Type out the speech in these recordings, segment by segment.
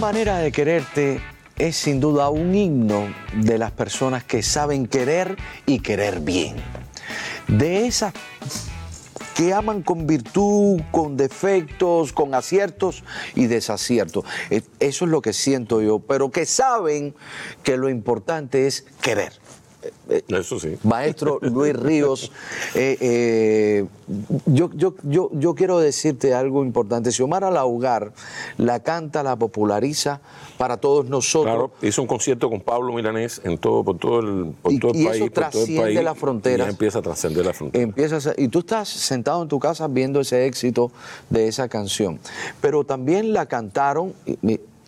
manera de quererte es sin duda un himno de las personas que saben querer y querer bien. De esas que aman con virtud, con defectos, con aciertos y desaciertos. E- Eso es lo que siento yo, pero que saben que lo importante es querer. Eso sí. Maestro Luis Ríos, eh, eh, yo, yo, yo, yo quiero decirte algo importante. Xiomara Laugar la canta, la populariza para todos nosotros. Claro, hizo un concierto con Pablo Milanés en todo, por todo el, por Y- todo el y eso país. el trasciende las fronteras. Empieza a trascender las fronteras. Empiezas a- y tú estás sentado en tu casa viendo ese éxito de esa canción. Pero también la cantaron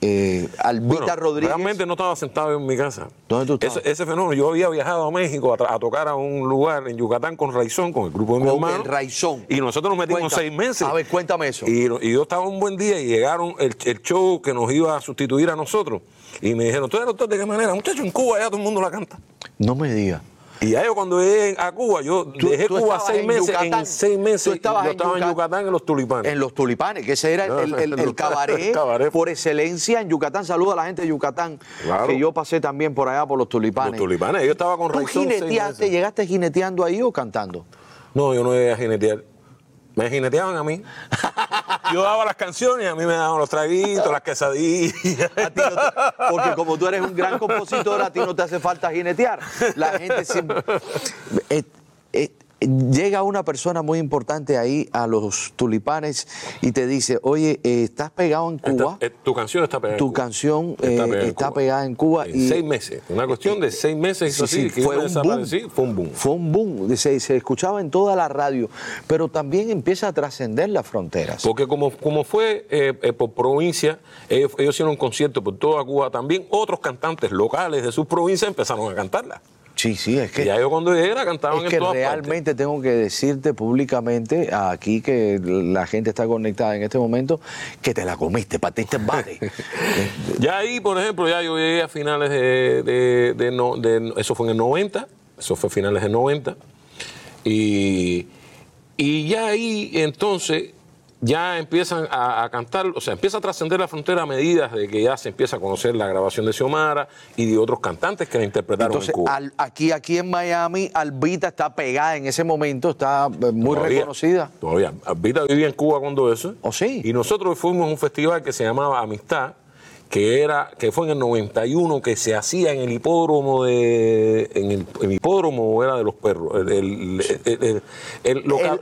eh, Albita Bueno, Rodríguez. Realmente no estaba sentado en mi casa. ¿Dónde tú estabas? Ese, ese fenómeno, yo había viajado a México a, tocar a un lugar en Yucatán con Raizón, con el grupo de mi Con hermano. el Raizón. Y nosotros nos metimos seis meses. A ver, cuéntame eso. Y, y yo estaba un buen día y llegaron el, el show que nos iba a sustituir a nosotros. Y me dijeron, ¿tú eres doctor de qué manera? Muchacho, en Cuba ya todo el mundo la canta. No me digas. Y ya yo cuando llegué a Cuba, yo Tú- dejé tú Cuba seis en meses. Yucatán. En seis meses Tú estabas yo en estaba en Yucatán. En los tulipanes. En los tulipanes, que ese era el, el- el- el cabaret, por excelencia en Yucatán. Saluda a la gente de Yucatán, Claro. que yo pasé también por allá por los tulipanes. Los tulipanes. Yo estaba con ¿Tú jineteaste, llegaste jineteando ahí o cantando? No, yo no llegué a jinetear. Me jineteaban a mí. Yo daba las canciones y a mí me daban los traguitos, las quesadillas. A ti no te- porque como tú eres un gran compositor, a ti no te hace falta jinetear. La gente siempre... Eh, eh, llega una persona muy importante ahí a los tulipanes y te dice, oye, eh, estás pegado en Cuba, Esta- eh, tu canción está pegada. en tu Cuba. canción eh, Está pegada en está Cuba. pegada en Cuba. En y seis meses. Una cuestión de seis meses. Sí, sí, que fue un boom. Fue un boom. Fue un boom. Se, se escuchaba en toda la radio, pero también empieza a trascender las fronteras. Porque como, como fue eh, eh, por provincia, ellos, ellos hicieron un concierto por toda Cuba. También otros cantantes locales de sus provincias empezaron a cantarla. Sí, sí, es que... ya yo cuando la cantaban Es en que todas realmente tengo que decirte públicamente aquí que la gente está conectada en este momento que te la comiste, patiste en bate. Ya ahí, por ejemplo, ya yo llegué a finales de, de- de no- de- Eso fue en el 90. Eso fue finales del 90. Y, y ya ahí, entonces, ya empiezan a, a cantar, o sea, empieza a trascender la frontera a medida de que ya se empieza a conocer la grabación de Xiomara y de otros cantantes que la interpretaron Entonces, en Cuba. al- aquí, aquí en Miami, Albita está pegada en ese momento, está eh, muy Todavía, reconocida. Todavía. Albita vivía en Cuba cuando eso. ¿Oh, sí? Y nosotros fuimos a un festival que se llamaba Amistad, que era que fue en el 91 que se hacía en el hipódromo de en el, el hipódromo era de los perros el, el- el- el- el- lo que- El-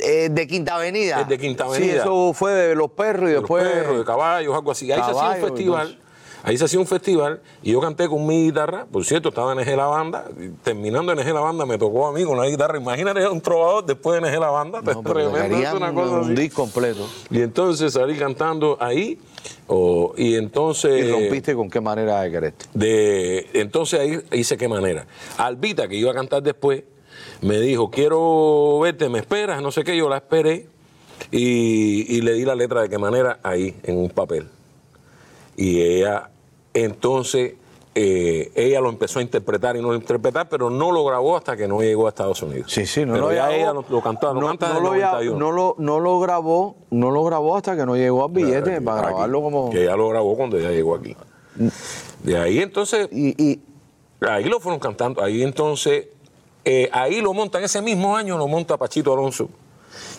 eh, de Quinta Avenida. El de Quinta Sí, Avenida. eso fue de los perros y de los después. perros, de caballos, algo así. Ahí se hacía un festival. Ahí se hacía un festival y yo canté con mi guitarra. Por cierto, estaba en Eje la Banda. y terminando en Eje la Banda me tocó a mí con la guitarra. Imagínate un trovador después de Eje la Banda. No, tremendo, una cosa un así. disco completo. Y entonces salí cantando ahí. y entonces. ¿Y rompiste con qué manera de quererte? De, entonces ahí hice qué manera. Albita, que iba a cantar después, me dijo, quiero verte, me esperas, no sé qué, yo la esperé y, y le di la letra de qué manera ahí, en un papel. Y ella, entonces, eh, ella lo empezó a interpretar y no lo interpretar, pero no lo grabó hasta que no llegó a Estados Unidos. Sí, sí, no Pero lo ya grabó. ella lo, lo cantaba, lo no, canta no desde lo, el ya- 91. no lo, no lo grabó, no lo grabó hasta que no llegó al billete para aquí, grabarlo como. Que ella lo grabó cuando ella llegó aquí. De ahí entonces Y, y Ahí lo fueron cantando. Ahí entonces, eh, ahí lo montan, ese mismo año lo monta Pachito Alonso,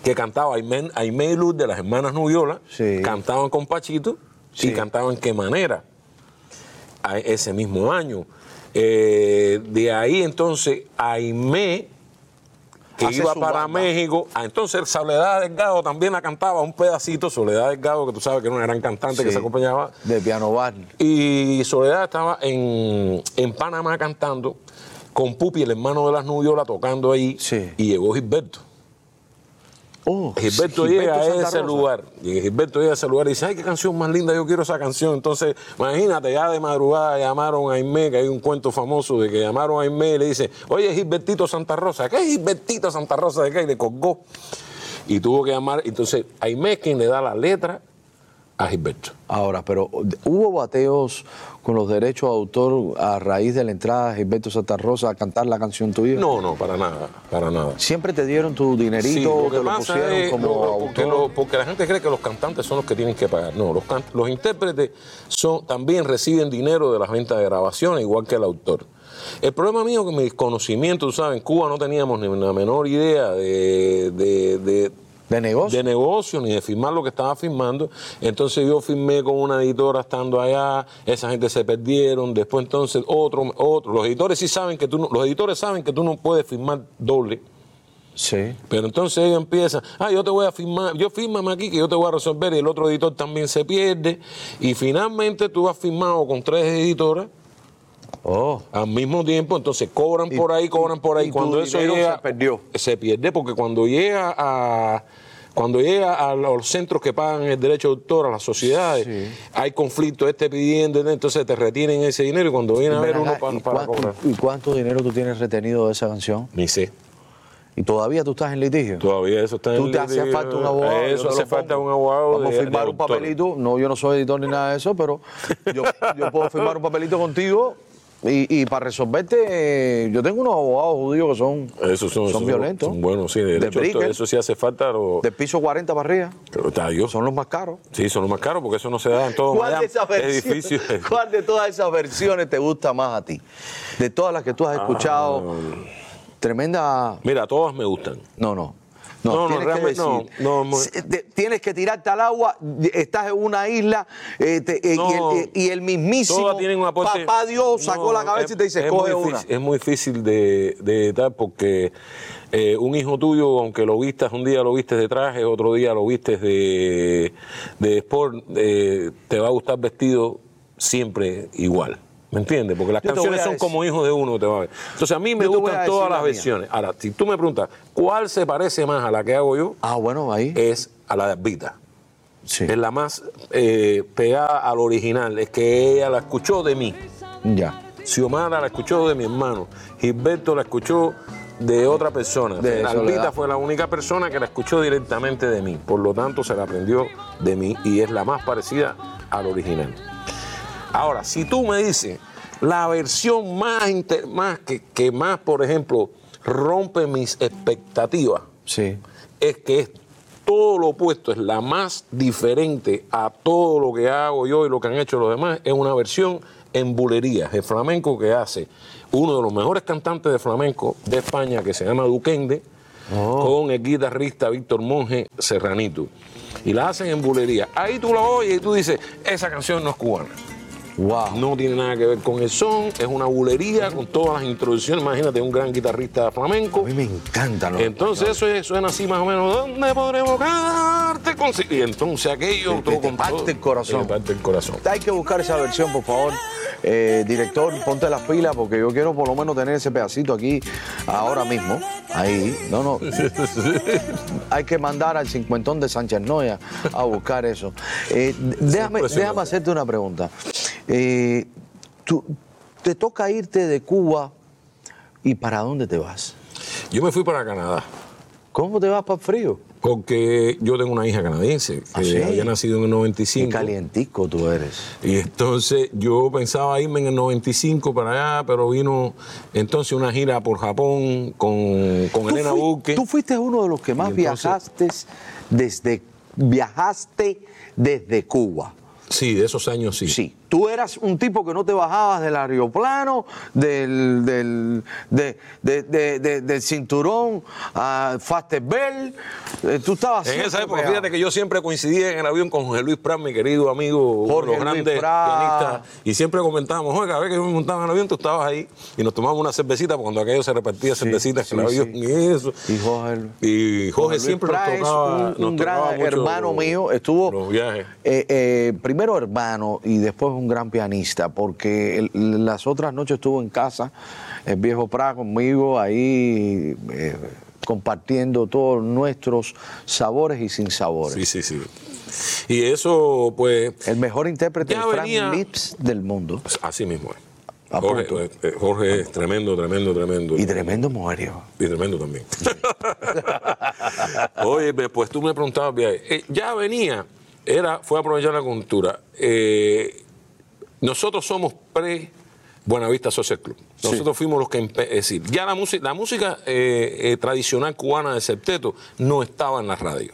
que cantaba Aimé y Luz de las hermanas Nubiola, Sí. cantaban con Pachito Sí. y cantaban qué manera. A- ese mismo año. Eh, de ahí entonces, Aimé, que Hace iba para banda. México, ah, entonces Soledad Delgado también la cantaba un pedacito, Soledad Delgado, que tú sabes que era una gran cantante que se acompañaba. de piano bar. Y Soledad estaba en, en Panamá cantando con Pupi, el hermano de las Nubiolas, tocando ahí. Sí. Y llegó Gilberto. Oh, Gilberto llega a ese Rosa. lugar. Y Gilberto llega a ese lugar y dice, ay, qué canción más linda, yo quiero esa canción. Entonces, imagínate, ya de madrugada llamaron a Aimé, que hay un cuento famoso de que llamaron a Aimé y le dice, oye, Gilbertito Santa Rosa, ¿qué es Gilbertito Santa Rosa de qué? Y le colgó. Y tuvo que llamar, entonces Aimé es quien le da la letra a Gilberto. Ahora, pero ¿hubo bateos con los derechos de autor a raíz de la entrada de Gilberto Santa Rosa a cantar la canción tuya? No, no, para nada, para nada. ¿Siempre te dieron tu dinerito, Sí, lo que te lo pusieron es- como porque, autor? lo- porque la gente cree que los cantantes son los que tienen que pagar. No, los, can- los intérpretes son, también reciben dinero de las ventas de grabaciones, igual que el autor. El problema mío es que mis conocimientos, tú sabes, en Cuba no teníamos ni una menor idea de, de- de- ¿De negocio? de negocio ni de firmar lo que estaba firmando. Entonces yo firmé con una editora estando allá, esa gente se perdieron, después entonces otro, otro. Los editores sí saben que tú no, los editores saben que tú no puedes firmar doble. Sí. Pero entonces ellos empiezan, ah, yo te voy a firmar, yo fírmame aquí que yo te voy a resolver y el otro editor también se pierde. Y finalmente tú has firmado con tres editoras Oh. al mismo tiempo, entonces cobran Y- por ahí, cobran por ahí. y cuando eso llega, se perdió. Se pierde porque cuando llega a cuando llega a los centros que pagan el derecho de autor, a las sociedades, Sí. hay conflicto, este pidiendo, entonces te retienen ese dinero y cuando viene a ver uno para, ¿y, para cobrar. y cuánto dinero tú tienes retenido de esa canción? Ni sé. ¿Y todavía tú estás en litigio? Todavía eso está en ¿Tú te litigio. falta un abogado? Eso hace falta un abogado. Vamos a firmar un papelito. No, yo no soy editor ni nada de eso, pero yo, yo puedo firmar un papelito contigo y, y para resolverte, yo tengo unos abogados judíos que son, son, violentos. Son buenos, sí. De De hecho, esto- eso sí hace falta. Lo, de piso 40 para arriba. pero está Dios. Son los más caros. Sí, son los más caros porque eso no se da en todo ¿Cuál de, Miami. esas Es versiones, difícil. ¿Cuál de todas esas versiones te gusta más a ti? De todas las que tú has escuchado, tremenda... Mira, todas me gustan. No, no. No, No, no, que no, no, te- tienes que tirarte al agua, estás en una isla eh, te- eh, y, el, y el mismísimo un aporte. papá Dios sacó la cabeza es- y te dice, muy una. difícil- es muy difícil de, de tal porque eh, un hijo tuyo, aunque lo vistas un día lo vistes de traje, otro día lo vistes de, de sport, eh, te va a gustar vestido siempre igual. ¿Me entiendes? Porque las canciones son decir- como hijos de uno. Te va a ver. Entonces a mí me Yo gustan todas la las versiones. Ahora, si tú me preguntas, ¿cuál se parece más a la que hago yo? Ah, bueno, ahí. Es a la de Albita. sí. Es la más eh, pegada al original. Es que ella la escuchó de mí. Ya. Xiomara la escuchó de mi hermano. Gilberto la escuchó de otra persona. De Albita Soledad. fue la única persona que la escuchó directamente de mí. Por lo tanto, se la aprendió de mí y es la más parecida al original. Ahora, si tú me dices la versión más, inter- más que, que más, por ejemplo, rompe mis expectativas, Sí. es que es todo lo opuesto, es la más diferente a todo lo que hago yo y lo que han hecho los demás, es una versión en bulerías, el flamenco que hace uno de los mejores cantantes de flamenco de España, que se llama Duquende, con el guitarrista Víctor Monge Serranito. Y la hacen en bulería. Ahí tú la oyes y tú dices, esa canción no es cubana. Wow. No tiene nada que ver con el son, es una bulería con todas las introducciones. Imagínate un gran guitarrista flamenco. A mí me encantan los Entonces eso es- suena así más o menos, ¿dónde podremos quedarte con... Y entonces aquello... Te- te parte el corazón. Te parte el corazón. Hay que buscar esa versión, por favor. Eh, director, ponte las pilas porque yo quiero por lo menos tener ese pedacito aquí ahora mismo. Ahí. No, no. Hay que mandar al cincuentón de Sánchez Noya a buscar eso. Eh, déjame, déjame hacerte una pregunta. Eh, tú- ¿Te toca irte de Cuba y para dónde te vas? Yo me fui para Canadá. ¿Cómo te vas para el frío? Porque yo tengo una hija canadiense que ¿Ah, sí? había nacido en el Qué 95. calientico tú eres. Y entonces yo pensaba irme en el 95 para allá, pero vino entonces una gira por Japón con, Elena fui- Burke. Tú fuiste uno de los que más entonces- viajaste desde viajaste desde Cuba. Sí, de esos años sí. Sí. Tú eras un tipo que no te bajabas del aeroplano, del, del, de- de- de- de- del cinturón a Fastebel. Eh, Tú estabas En esa época, pegado. fíjate que yo siempre coincidía en el avión con José Luis Prat, mi querido amigo, Jorge los Luis grandes Prat. pianistas, y siempre comentábamos, oye, cada vez que yo me montaba en el avión, tú estabas ahí, y nos tomábamos una cervecita, cuando aquello se repartía cervecitas sí, en el avión, sí. y eso. Y Jorge, Y Jorge Luis siempre Prat nos tocaba, un, nos un tocaba gran mucho hermano mío. Estuvo los viajes. eh, eh, primero hermano y después un gran pianista, porque el- las otras noches estuvo en casa, el viejo Prat conmigo, ahí eh, compartiendo todos nuestros sabores y sinsabores. Sí, sí, sí. Y eso, pues, El mejor intérprete de Frank venía- Lips del mundo. pues, así mismo es. A Jorge, punto. eh, Jorge es tremendo, tremendo, tremendo. Y tremendo mujerio. Y tremendo también. Oye, pues tú me preguntabas. Eh, ya venía era, fue aprovechar la cultura. Eh, nosotros somos pre Buenavista Social Club. Nosotros fuimos los que, es decir, ya la música, la música eh, eh, tradicional cubana de septeto no estaba en la radio.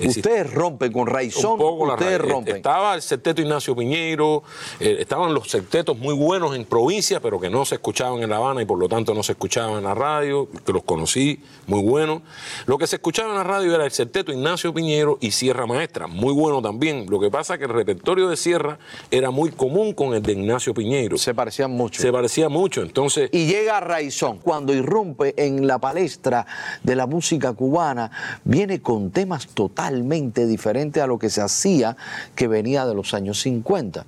Ustedes rompen con Raizón, ustedes rompen. Estaba el septeto Ignacio Piñeiro, eh, estaban los septetos muy buenos en provincia, pero que no se escuchaban en La Habana y por lo tanto no se escuchaban en la radio, que los conocí, muy buenos. Lo que se escuchaba en la radio era el septeto Ignacio Piñeiro y Sierra Maestra, muy bueno también. Lo que pasa es que el repertorio de Sierra era muy común con el de Ignacio Piñeiro. Se parecían mucho. Se parecía mucho, entonces... Y llega Raizón, cuando irrumpe en la palestra de la música cubana, viene con temas totalmente diferentes a lo que se hacía, que venía de los años 50.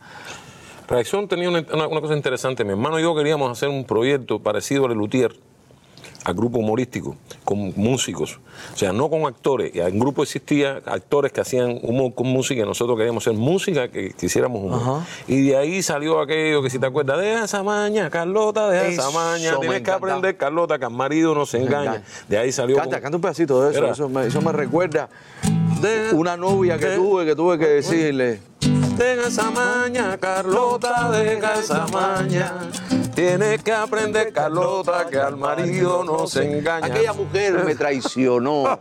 Reacción tenía una, una- una cosa interesante. Mi hermano y yo queríamos hacer un proyecto parecido al Luthier, al grupo humorístico, con músicos. O sea, no con actores. En grupo existía actores que hacían humor con música y nosotros queríamos hacer música que quisiéramos humor. Ajá. Y de ahí salió aquello que si te acuerdas, deja esa maña, Carlota, deja esa Eso maña. me Tienes que encantaba. aprender, Carlota, que al marido no se engaña. engaña. De ahí salió... Canta, canta un pedacito de eso, Era, eso me, eso me recuerda "Deja- una novia que de- tuve, que tuve que decirle, Deja esa maña, Carlota, deja esa maña. Tienes que aprender, Carlota, que al marido no se engaña. aquella mujer me traicionó,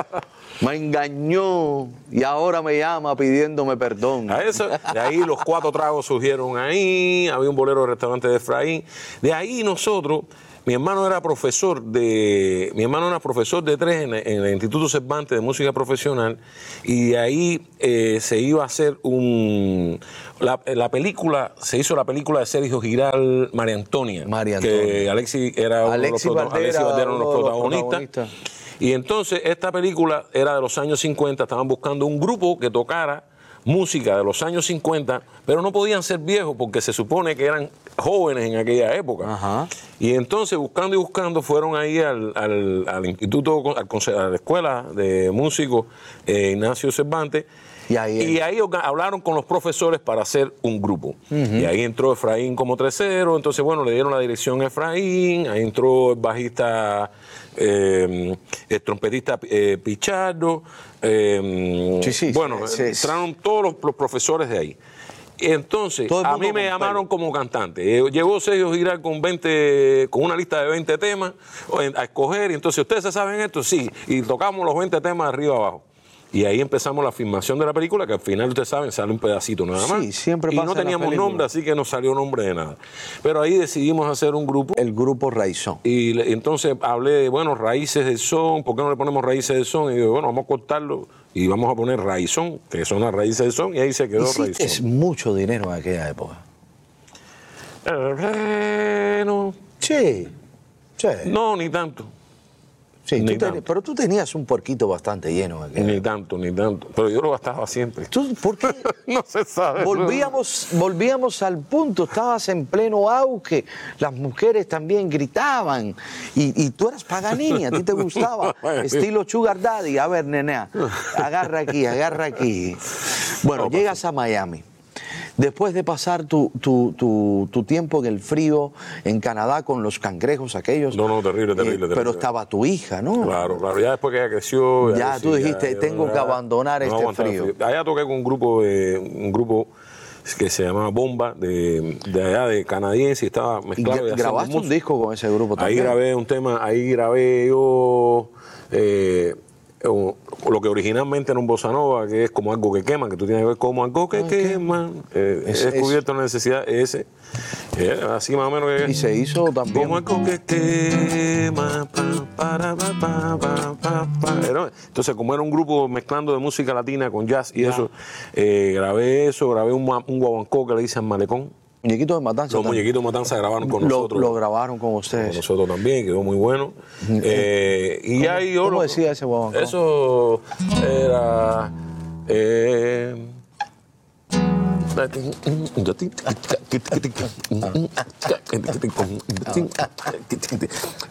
me engañó y ahora me llama pidiéndome perdón. A eso, de ahí los cuatro tragos surgieron ahí, había un bolero de restaurante de Efraín. De ahí nosotros, mi hermano era profesor de, mi hermano era profesor de tres en, en el Instituto Cervantes de Música Profesional y de ahí eh, se iba a hacer un, la, la película, se hizo la película de Sergio Giral, María Antonia. María Que Antonia. Alexi era uno de los Valdera, Alexis Valdera, uno de los uno de los protagonistas. protagonistas. Y entonces esta película era de los años 50, estaban buscando un grupo que tocara música de los años 50, pero no podían ser viejos porque se supone que eran jóvenes en aquella época. Ajá. Y entonces buscando y buscando fueron ahí al, al- al instituto, al a la escuela de músicos eh, Ignacio Cervantes. Y ahí- y ahí hablaron con los profesores para hacer un grupo. Y ahí entró Efraín como tercero, entonces bueno, le dieron la dirección a Efraín, ahí entró el bajista, eh, el trompetista eh, Pichardo, eh, Sí, sí, bueno, sí, entraron todos los, los profesores de ahí. Entonces, a mí me llamaron como cantante. Eh, Llegó Sergio Giral con 20, con una lista de 20 temas a escoger. Y entonces, ¿ustedes se saben esto? Sí. Y tocamos los 20 temas de arriba abajo. Y ahí empezamos la filmación de la película, que al final, ustedes saben, sale un pedacito nada más. Sí, siempre Y pasa no en la teníamos nombre, así que no salió nombre de nada. Pero ahí decidimos hacer un grupo. El grupo Raizón. Y le- entonces hablé de, bueno, raíces del son, ¿por qué no le ponemos raíces del son? Y digo, bueno, vamos a cortarlo y vamos a poner raizón, que son las raíces del son, y ahí se quedó raizón. mucho dinero en aquella época. Eh, no, Sí, sí. no, ni tanto. Sí, tú ten- pero tú tenías un puerquito bastante lleno en aquella Ni tanto, ni tanto. Pero yo lo gastaba siempre. ¿Tú, ¿Por qué? no se sabe. Volvíamos, volvíamos al punto, estabas en pleno auge, las mujeres también gritaban y, y tú eras Paganini, a ti te gustaba, estilo Sugar Daddy. A ver, nenea, agarra aquí, agarra aquí. Bueno, llegas a Miami. Después de pasar tu, tu- tu- tu tiempo en el frío en Canadá con los cangrejos aquellos. No, no, terrible, terrible, eh, terrible. Pero estaba tu hija, ¿no? Claro, claro. Ya después que ella creció. Ya, tú dijiste, ya- tengo que abandonar este frío. Allá toqué con un grupo, de, un grupo que se llamaba Bomba, de, de allá de canadiense, y estaba mezclado. y grabaste un disco con ese grupo Ahí también. grabé un tema, ahí grabé yo eh, o- lo que originalmente era un bossa nova, que es como algo que quema, que tú tienes que ver como algo que quema. Eh, Es- he es- descubierto la necesidad ese. eh, así más o menos que Y se hizo también. como algo que quema. pa, pa, pa, Entonces, como era un grupo mezclando de música latina con jazz y eso, eh, grabé eso, grabé un, un guaguancó que le dicen malecón. Muñequitos de Matanza. Los también. muñequitos matanza grabaron con Lo- nosotros. Lo, grabaron con Con ustedes. nosotros también, quedó muy bueno. Eh, y ¿Cómo- ahí yo cómo lo- decía ese guaguancó? Eso era. eh,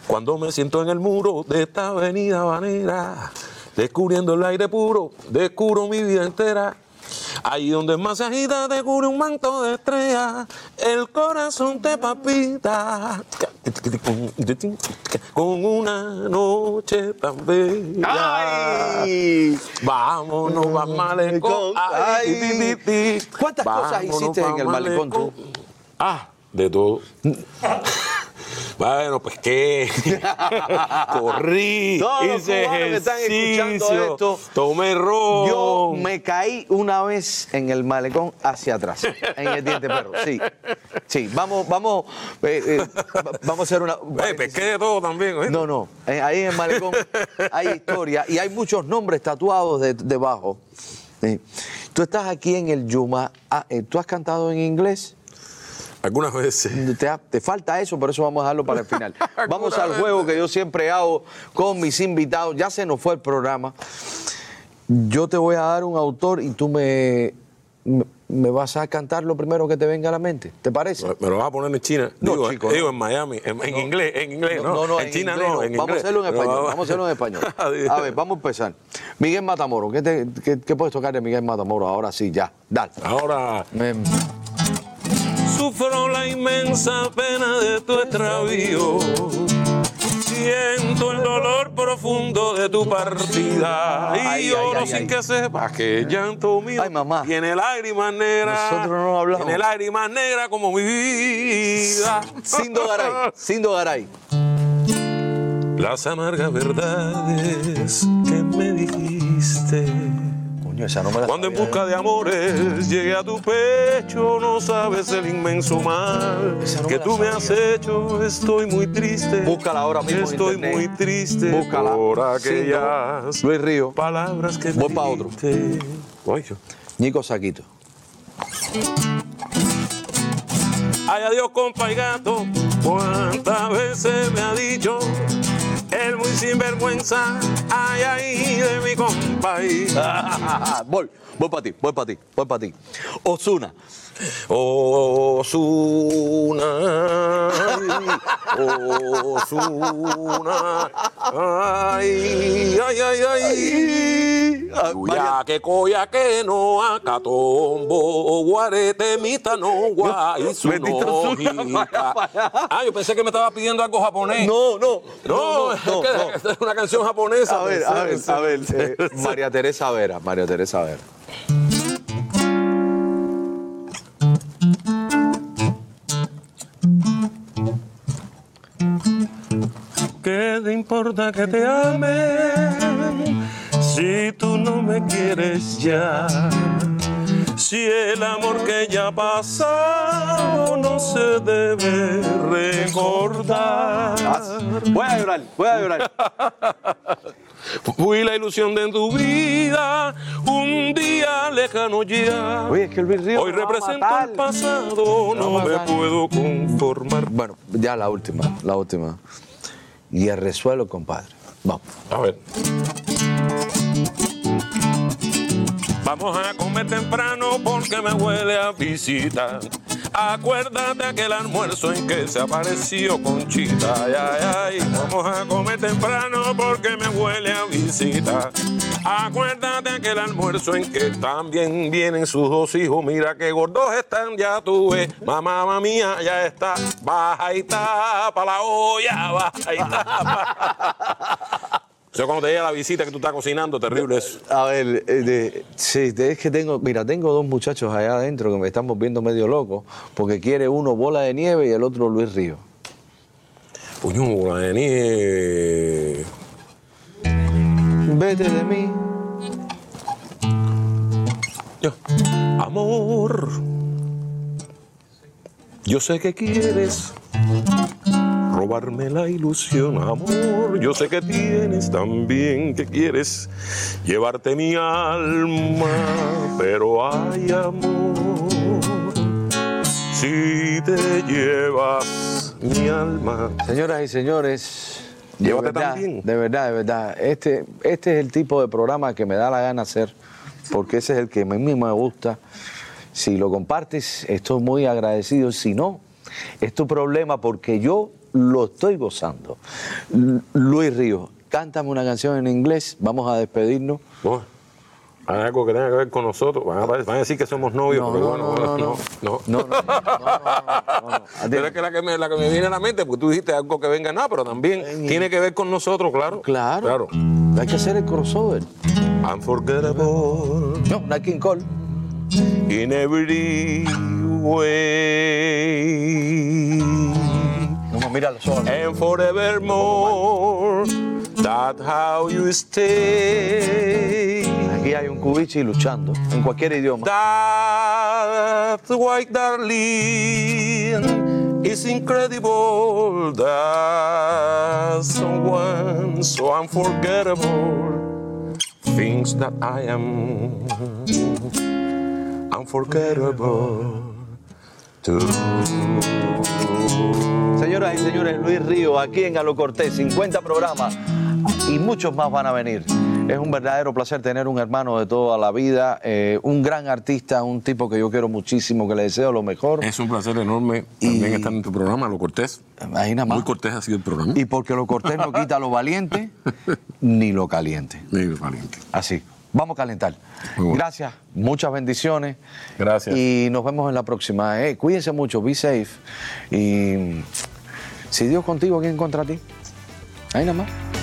Cuando me siento en el muro de esta avenida banera, descubriendo el aire puro, descubro mi vida entera. Ahí donde más se agita te cubre un manto de estrellas, el corazón te papita con una noche tan bella. ¡Ay! Vámonos, va malecón. Ay, ti, ti, ti. ¿Cuántas cosas hiciste pa' en el malecón tú? Ah, de todo. Bueno, pues qué. Corrí, Todos los hice que están escuchando esto, tomé ron. Yo me caí una vez en el malecón hacia atrás, en el diente perro. Sí, sí. Vamos, vamos, eh, eh, va- vamos a hacer una. Eh, pesqué de todo también, ¿eh? No, no. eh, Ahí en el malecón hay historia y hay muchos nombres tatuados de- debajo. Sí. Tú estás aquí en el Yuma. Ah, ¿Tú has cantado en inglés? Algunas veces. Te, falta eso, por eso vamos a dejarlo para el final. Vamos al juego que yo siempre hago con mis invitados. Ya se nos fue el programa. Yo te voy a dar un autor y tú me, me, me vas a cantar lo primero que te venga a la mente. ¿Te parece? Me lo vas a poner en China. No, digo, chico, digo no. en Miami, en, en inglés, en inglés, ¿no? en, China inglés no, en Vamos a hacerlo en español. Vamos a hacerlo en español. A ver, vamos a empezar. Miguel Matamoro, ¿qué, te- qué- qué puedes tocar de Miguel Matamoro? Ahora sí, ya. Dale. Ahora Me- sufro la inmensa pena de tu extravío. Siento el dolor profundo de tu partida y lloro sin que sepas que el llanto mío Ay, mamá. tiene lágrimas negras. Nosotros no hablamos. Tiene lágrimas negras como mi vida. Sindo Garay, Sindo Garay. Las amargas verdades que me dijiste. Coño, esa no me la Cuando en busca de amores llegué a tu pecho, no sabes el inmenso mal no que tú me has hecho. Estoy muy triste. Búscala ahora mismo Estoy internet. muy triste Búscala. por Sí, aquellas no. Luis Río. palabras que Voy me pa' otro. Oye. Nico Saquito. Ay, adiós, compa y gato. Cuántas veces me ha dicho el muy sinvergüenza. Ay, ay, de mi compa. voy, voy para ti, voy para ti, voy para ti. Osuna. Osuna, Osuna, ay, ay, ay, ay. Ya que coya que no acatombo, guarete mita no guay, su. Ah, yo pensé que me estaba pidiendo algo japonés. No, no, no, es que es una canción japonesa. A ver, a ver, a ver. eh, María Teresa Vera, María Teresa Vera. Te importa que te ame si tú no me quieres ya? Si el amor que ya ha pasado no se debe recordar. Voy a llorar, voy a llorar. Fui la ilusión de tu vida, un día lejano ya. Oye, es que Luis Río Hoy represento el pasado, no me puedo conformar. Bueno, ya la última, la última. Y el resuelo, compadre. Vamos. A ver. Vamos a comer temprano porque me huele a visita. Acuérdate aquel almuerzo en que se apareció Conchita. Ay, ay, ay. Vamos a comer temprano porque me huele a visita. Acuérdate aquel almuerzo en que también vienen sus dos hijos. Mira qué gordos están, ya tú ves. Mamá, mamá mía, ya está. Baja y tapa la olla, baja y tapa. O sea, cuando te llega la visita que tú estás cocinando, terrible eso. A ver, eh, de- sí, de- es que tengo, mira, tengo dos muchachos allá adentro que me están volviendo medio loco porque quiere uno bola de nieve y el otro Luis Río. Puño, bola de nieve. Vete de mí. Yo, Amor, yo sé que quieres robarme la ilusión, amor. Yo sé que tienes también que quieres llevarte mi alma, pero hay amor. Si te llevas mi alma, Señoras y señores, de Llévate verdad, también. de verdad, de verdad, este, este es el tipo de programa que me da la gana hacer, porque ese es el que a mí me gusta. Si lo compartes, estoy muy agradecido. Si no, es tu problema porque yo lo estoy gozando. Luis Río, cántame una canción en inglés, vamos a despedirnos. Hay algo que tenga que ver con nosotros. Van a, van a decir que somos novios, No, pero no, bueno, no, no, no. no. No, no, no, no, no, no. Pero es que la que, me, la que me viene a la mente, porque tú dijiste algo que venga, no, pero también Eh, tiene que ver con nosotros, claro. Claro. Claro. Hay que hacer el crossover. Unforgettable No, Nat King Cole. in every way. Los ojos. And forevermore, that's how you stay. Aquí hay un cubichi luchando en cualquier idioma. That's why, darling, it's incredible that someone so unforgettable thinks that I am unforgettable too. Señoras y señores, Luis Río, aquí en Galo Cortés, 50 programas y muchos más van a venir. Es un verdadero placer tener un hermano de toda la vida, eh, un gran artista, un tipo que yo quiero muchísimo, que le deseo lo mejor. Es un placer enorme también Y- estar en tu programa, Lo Cortés. Nada más. Muy cortés ha sido el programa. Y porque lo cortés no quita lo valiente ni lo caliente. Muy valiente. Así. Vamos a calentar. Bueno. Gracias, muchas bendiciones. Gracias. Y nos vemos en la próxima. Eh, cuídense mucho, be safe. Y si Dios contigo, ¿quién contra ti? Ahí nada más.